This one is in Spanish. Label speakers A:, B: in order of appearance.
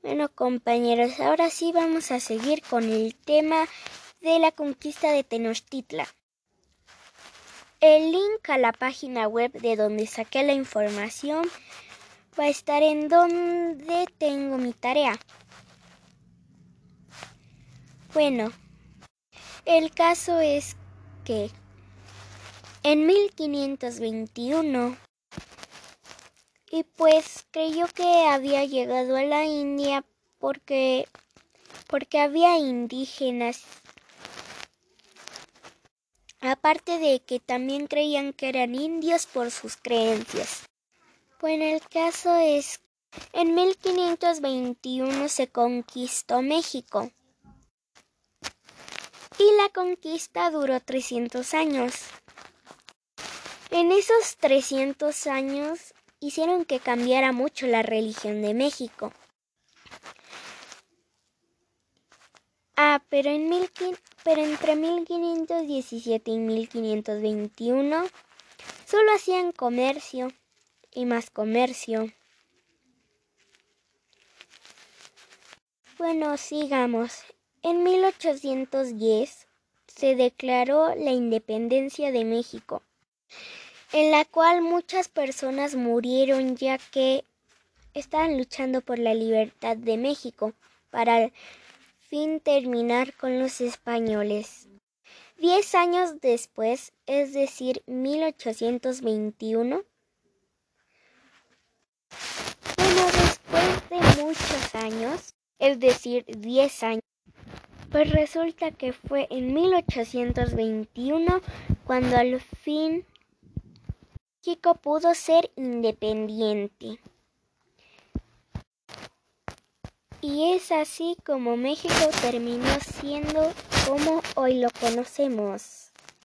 A: Bueno compañeros, ahora sí vamos a seguir con el tema de la conquista de Tenochtitlan. El link a la página web de donde saqué la información va a estar en donde tengo mi tarea. Bueno, el caso es que en 1521 y pues creyó que había llegado a la India porque porque había indígenas aparte de que también creían que eran indios por sus creencias. Bueno, el caso es en 1521 se conquistó México. Y la conquista duró 300 años. En esos 300 años hicieron que cambiara mucho la religión de México. Ah, pero, en mil, pero entre 1517 y 1521 solo hacían comercio y más comercio. Bueno, sigamos. En 1810 se declaró la independencia de México en la cual muchas personas murieron ya que estaban luchando por la libertad de México para al fin terminar con los españoles. Diez años después, es decir, 1821, bueno, después de muchos años, es decir, diez años, pues resulta que fue en 1821 cuando al fin México pudo ser independiente. Y es así como México terminó siendo como hoy lo conocemos.